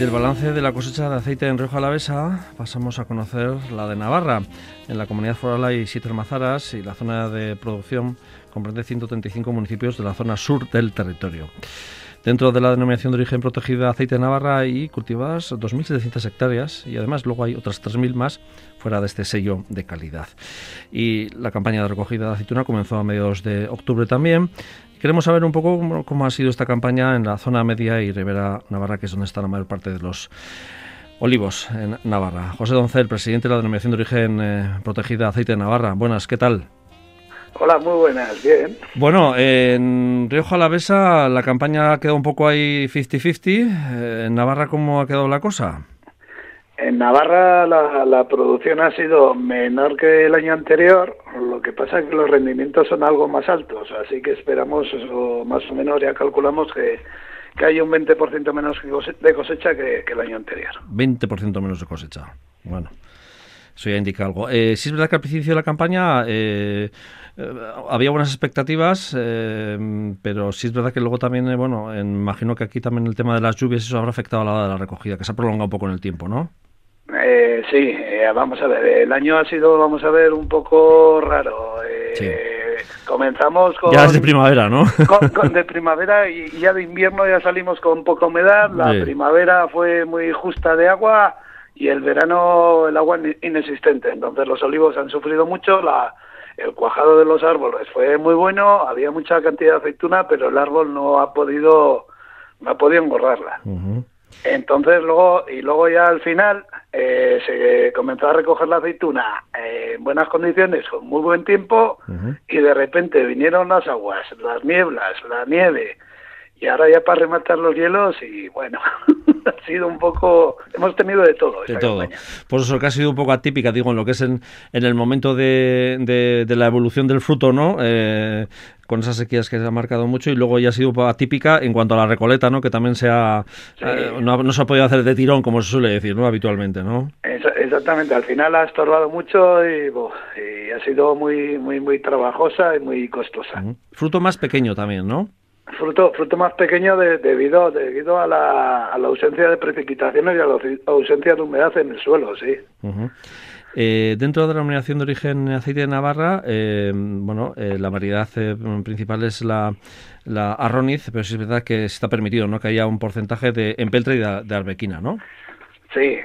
Del balance de la cosecha de aceite en Rioja Alavesa pasamos a conocer la de Navarra. En la comunidad foral hay siete almazaras y la zona de producción comprende 135 municipios de la zona sur del territorio. Dentro de la denominación de origen protegida aceite de Navarra hay cultivadas 2.700 hectáreas y además luego hay otras 3.000 más fuera de este sello de calidad. Y la campaña de recogida de aceituna comenzó a mediados de octubre también. Queremos saber un poco cómo, ha sido esta campaña en la zona media y Ribera Navarra, que es donde está la mayor parte de los olivos en Navarra. José Doncel, presidente de la denominación de origen eh, protegida aceite de Navarra. Buenas, ¿qué tal? Hola, muy buenas, bien. Bueno, en Rioja Alavesa la campaña ha quedado un poco ahí 50-50. Eh, ¿En Navarra cómo ha quedado la cosa? En Navarra la, producción ha sido menor que el año anterior, lo que pasa es que los rendimientos son algo más altos, así que esperamos, o más o menos ya calculamos que, que hay un 20% menos de cosecha que, que el año anterior. 20% menos de cosecha, bueno. Eso ya indica algo. Eh, sí es verdad que al principio de la campaña eh, eh, había buenas expectativas, eh, pero sí es verdad que luego también, bueno, imagino que aquí también el tema de las lluvias eso habrá afectado a la hora de la recogida, que se ha prolongado un poco en el tiempo, ¿no? sí, vamos a ver, el año ha sido, vamos a ver, un poco raro. Comenzamos con... Ya es de primavera, ¿no? Con, de primavera y, ya de invierno ya salimos con poca humedad. La primavera fue muy justa de agua y el verano el agua inexistente. Entonces los olivos han sufrido mucho, la, el cuajado de los árboles fue muy bueno, había mucha cantidad de aceituna, pero el árbol no ha podido no ha podido engorrarla. Entonces luego y luego ya al final eh, se comenzó a recoger la aceituna en buenas condiciones, con muy buen tiempo, y de repente vinieron las aguas, las nieblas, la nieve, y ahora ya para rematar los hielos y bueno, ha sido un poco, hemos tenido de todo. De todo. Por eso que ha sido un poco atípica, digo, en lo que es en, en el momento de, de, la evolución del fruto, ¿no? Eh, con esas sequías que se ha marcado mucho y luego ya ha sido atípica en cuanto a la recoleta, ¿no? Que también se ha, eh, no, se ha podido hacer de tirón, como se suele decir, ¿no? Habitualmente, ¿no? Exactamente, al final ha estorbado mucho y, ha sido muy, muy, muy trabajosa y muy costosa. Fruto más pequeño también, ¿no? Fruto, fruto más pequeño debido, debido a la, a la ausencia de precipitaciones y a la ausencia de humedad en el suelo, sí. Eh, dentro de la denominación de origen aceite de Navarra, eh, bueno, eh, la variedad principal es la, la arroniz, pero sí es verdad que está permitido, ¿no? Que haya un porcentaje de empeltre y de, arbequina, ¿no? Sí,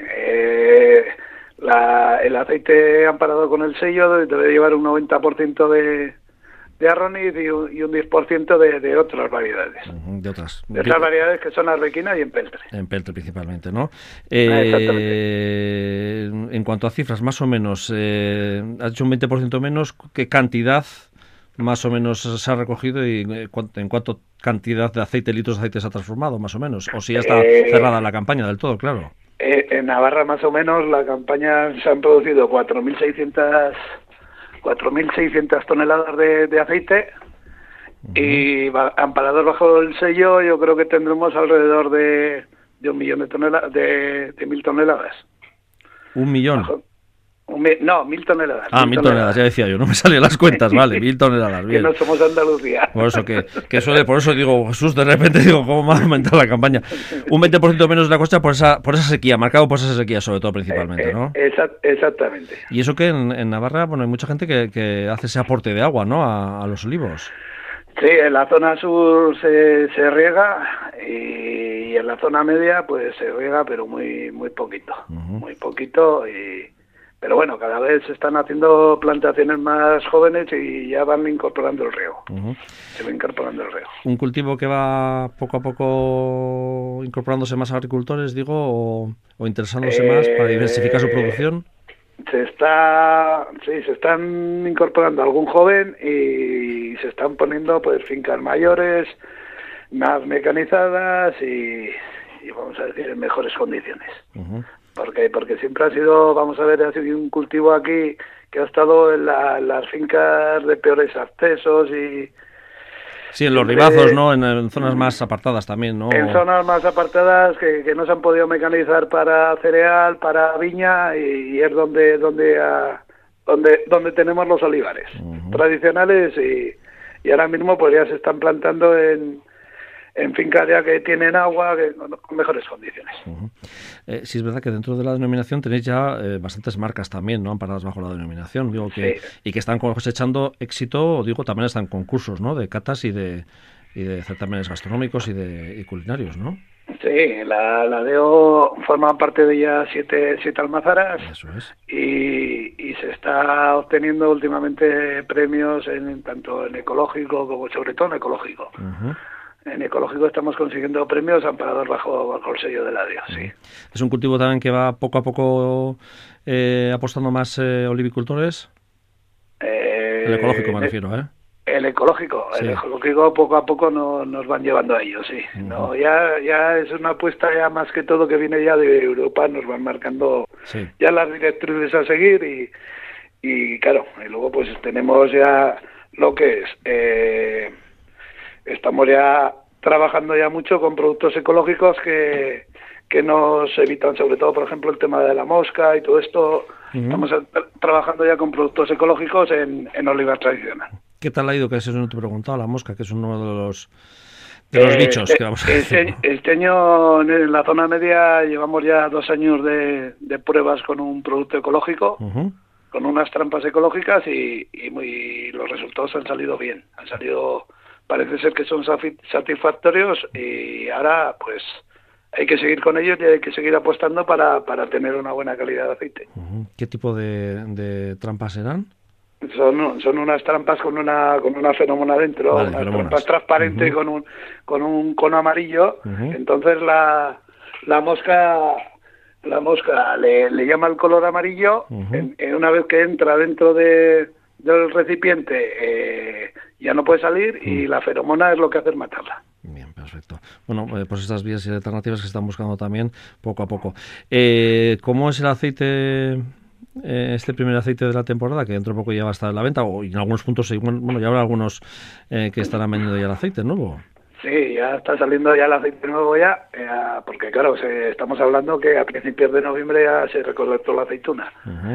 el aceite amparado con el sello debe llevar un 90% de, de arroniz y un, y un 10% de, de, otras variedades. de otras. De otras variedades que son arbequina y empeltre. Empeltre principalmente, ¿no? Ah, eh, en cuanto a cifras, más o menos, eh, ha hecho un 20% menos, ¿qué cantidad más o menos se ha recogido y eh, en cuánto cantidad de aceite, litros de aceite se ha transformado, más o menos? O si ya está eh, cerrada la campaña del todo, claro. en Navarra, más o menos, la campaña se han producido 4.600 4.600 toneladas de, aceite y amparados bajo el sello yo creo que tendremos alrededor de, de un millón de toneladas, de, de mil toneladas. ¿Un millón? No, mil toneladas. Ah, mil, toneladas. ya decía yo, no me salían las cuentas, vale, mil toneladas. Bien. que no somos Andalucía. Por eso, que, que suele, por eso digo, Jesús, de repente digo, ¿cómo va a aumentar la campaña? Un 20% menos de la costa por esa, por esa sequía, marcado por esa sequía, sobre todo principalmente, ¿no? Eh, eh, exactamente. Y eso que en, Navarra, bueno, hay mucha gente que, que hace ese aporte de agua, ¿no? A, los olivos. Sí, en la zona sur se, se riega y en la zona media pues se riega pero muy muy poquito, muy poquito y pero bueno, cada vez se están haciendo plantaciones más jóvenes y ya van incorporando el riego. Se va incorporando el riego. ¿Un cultivo que va poco a poco incorporándose más a agricultores, digo, o, interesándose más para diversificar su producción? Se está, sí, se están incorporando algún joven y se están poniendo pues fincas mayores, más mecanizadas y, vamos a decir en mejores condiciones porque porque siempre ha sido, vamos a ver, ha sido un cultivo aquí que ha estado en, las fincas de peores accesos y... Sí, en los ribazos, ¿no? En, zonas más apartadas también, ¿no? En zonas más apartadas que, que no se han podido mecanizar para cereal, para viña y, es donde donde donde donde tenemos los olivares tradicionales y, y ahora mismo pues ya se están plantando en en fincas ya que tienen agua, que, con, mejores condiciones. Eh, sí, es verdad que dentro de la denominación tenéis ya eh, bastantes marcas también, ¿no? Amparadas bajo la denominación, digo que y que están cosechando éxito, digo, también están concursos, ¿no? De catas y de y de certámenes gastronómicos y de y culinarios, ¿no? Sí, la, la DEO forma parte de ya siete, siete almazaras y, y, se está obteniendo últimamente premios en tanto en ecológico como sobre todo en ecológico. En ecológico estamos consiguiendo premios amparados bajo, bajo el sello de la DEO, sí. ¿Es un cultivo también que va poco a poco eh, apostando más eh, olivicultores? Eh, el ecológico me refiero, ¿eh? El ecológico, el ecológico poco a poco no, nos van llevando a ello, sí. No, ya, ya es una apuesta ya más que todo que viene ya de Europa, nos van marcando ya las directrices a seguir y, y claro, y luego pues tenemos ya lo que es, eh, estamos ya trabajando ya mucho con productos ecológicos que, que nos evitan sobre todo, por ejemplo, el tema de la mosca y todo esto. Estamos trabajando ya con productos ecológicos en, en oliva tradicional. ¿Qué tal ha ido? Que eso no te he preguntado, la mosca, que es uno de los, de los eh, bichos que vamos a este, este, año en la zona media llevamos ya dos años de, pruebas con un producto ecológico, con unas trampas ecológicas y, muy, los resultados han salido bien. Han salido, parece ser que son satisfactorios y ahora pues hay que seguir con ellos y hay que seguir apostando para, para tener una buena calidad de aceite. ¿Qué tipo de, de trampas serán? Son, son unas trampas con una con una fenómena dentro, unas trampas transparentes con un con un cono amarillo. Entonces la, la mosca la mosca le, le llama el color amarillo. en, una vez que entra dentro de, del recipiente eh, ya no puede salir y la feromona es lo que hace es matarla. Bien, perfecto. Bueno, eh, pues estas vías y alternativas que están buscando también poco a poco. Eh, ¿Cómo es el aceite eh, este primer aceite de la temporada, que dentro de poco ya va a estar en la venta, o en algunos puntos, bueno, ya habrá algunos eh, que estarán vendiendo ya el aceite nuevo. Sí, ya está saliendo ya el aceite nuevo ya, eh, porque claro, estamos hablando que a principios de noviembre ya se recolectó la aceituna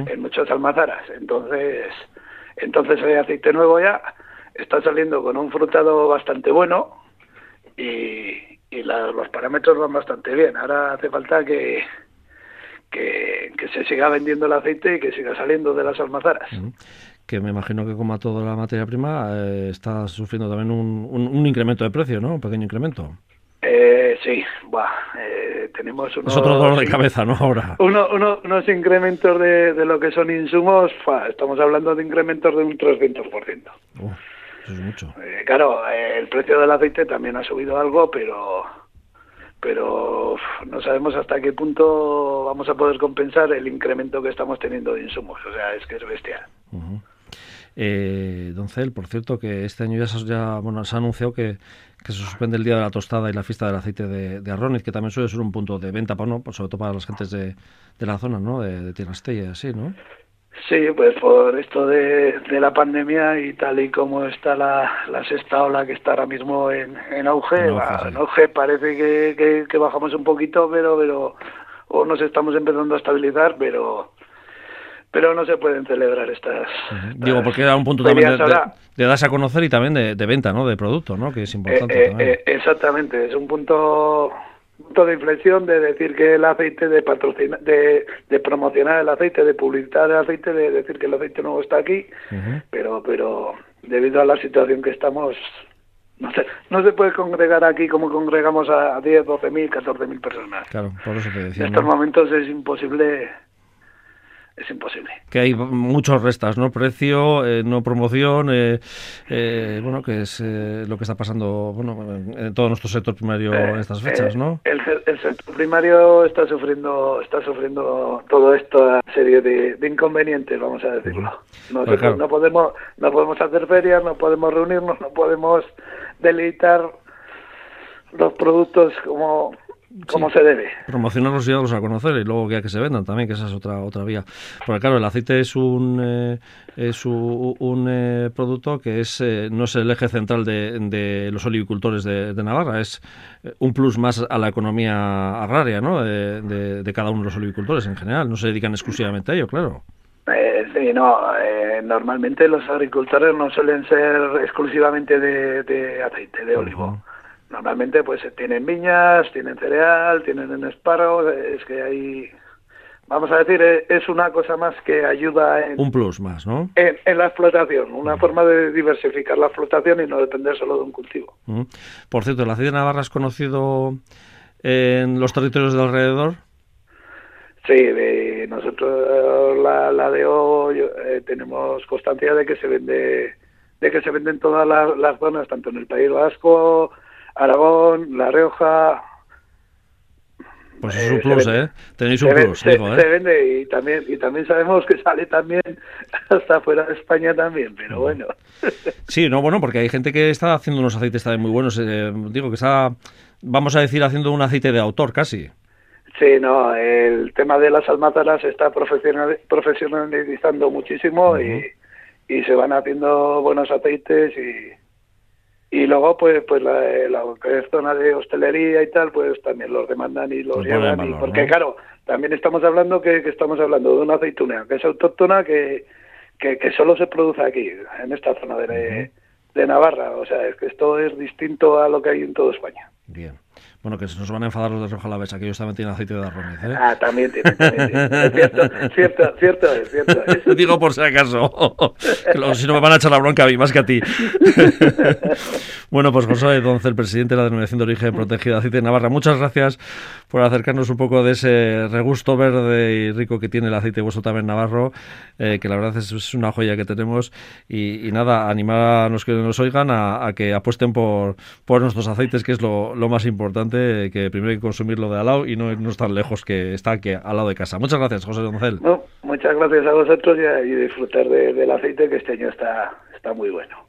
en muchas almazaras, entonces, entonces el aceite nuevo ya está saliendo con un frutado bastante bueno y, y los parámetros van bastante bien. Ahora hace falta que, que, se siga vendiendo el aceite y que siga saliendo de las almazaras. Que me imagino que como a toda la materia prima eh, está sufriendo también un, un, incremento de precio, ¿no? Un pequeño incremento. Eh, sí, eh, tenemos unos... Es otro dolor de cabeza, ¿no? Ahora. Uno, unos incrementos de, de, lo que son insumos, estamos hablando de incrementos de un 300%. eso es mucho. Eh, claro, el precio del aceite también ha subido algo, pero pero no sabemos hasta qué punto vamos a poder compensar el incremento que estamos teniendo de insumos. O sea, es que es bestial. Eh, don Cel, por cierto, que este año ya, ya bueno, se ha anunciado que, se suspende el Día de la Tostada y la fiesta del aceite de, de Arroniz, que también suele ser un punto de venta, ¿no? sobre todo para las gentes de, de la zona, ¿no? De, de y así, ¿no? Sí, pues por esto de, de, la pandemia y tal y como está la, la sexta ola que está ahora mismo en, en auge, en auge, parece que, que, bajamos un poquito, pero, pero o nos estamos empezando a estabilizar, pero pero no se pueden celebrar estas, digo porque era un punto también de, de, darse a conocer y también de, de, venta no de producto no que es importante eh, eh, exactamente es un punto punto de inflexión de decir que el aceite, de, patrocinar, de, de, promocionar el aceite, de publicitar el aceite, de decir que el aceite nuevo está aquí, pero, pero debido a la situación que estamos, no se, no se puede congregar aquí como congregamos a 10, 12 mil, 14 mil personas. Claro, por eso te decía. En estos momentos es imposible es imposible. Que hay muchos restas, ¿no? Precio, eh, no promoción, eh, eh, bueno, que es lo que está pasando, bueno, en todo nuestro sector primario en estas fechas, ¿no? El, sector primario está sufriendo, está sufriendo todo esta serie de, inconvenientes, vamos a decirlo. No, pues no podemos, no podemos hacer ferias, no podemos reunirnos, no podemos deleitar los productos como como se debe. Promocionarlos y darlos a conocer y luego que, que se vendan también, que esa es otra otra vía. Porque claro, el aceite es un eh, es un, eh, producto que es eh, no es el eje central de, de los olivicultores de, Navarra, es un plus más a la economía agraria, ¿no? De, de, cada uno de los olivicultores en general. No se dedican exclusivamente a ello, claro. sí, no. normalmente los agricultores no suelen ser exclusivamente de, aceite de olivo normalmente pues tienen viñas, tienen cereal, tienen en espárragos, es que hay vamos a decir, es una cosa más que ayuda en... Un plus más, ¿no? En, la explotación, una forma de diversificar la explotación y no depender solo de un cultivo. Por cierto, ¿el aceite de Navarra es conocido en los territorios de alrededor? Sí, de nosotros la, la de hoy eh, tenemos constancia de que se vende de que se venden todas las zonas, tanto en el País Vasco, Aragón, La Rioja, pues es un eh, plus, ¿eh? Tenéis un plus, se, digo, ¿eh? Se vende y también, y también sabemos que sale también hasta fuera de España también, pero bueno. Sí, no, bueno, porque hay gente que está haciendo unos aceites también muy buenos. Eh, digo que está, vamos a decir, haciendo un aceite de autor casi. Sí, no, el tema de las almazaras se está profesionalizando muchísimo y, y se van haciendo buenos aceites y y luego pues pues la, la zona de hostelería y tal pues también los demandan y los llevan porque claro también estamos hablando que, estamos hablando de una aceituna que es autóctona que, que, solo se produce aquí en esta zona de, de Navarra. O sea es que esto es distinto a lo que hay en toda España. Bien bueno, que se nos van a enfadar los de Roja que ellos también tienen aceite de arroz. ¿eh? Ah, también tienen, Es cierto, cierto, cierto, es cierto. Digo por si acaso. si no me van a echar la bronca a mí, más que a ti. bueno, pues José Doncel, presidente de la Denominación de Origen Protegida de Aceite de Navarra, muchas gracias por acercarnos un poco de ese regusto verde y rico que tiene el aceite vuestro también navarro, eh, que la verdad es, una joya que tenemos. Y, nada, animar a los que nos oigan a, que apuesten por, por nuestros aceites, que es lo, lo más importante que primero hay que consumirlo de al lado y no no tan lejos que está aquí al lado de casa. Muchas gracias, José Doncel. muchas gracias a vosotros y, disfrutar del aceite que este año está, está muy bueno.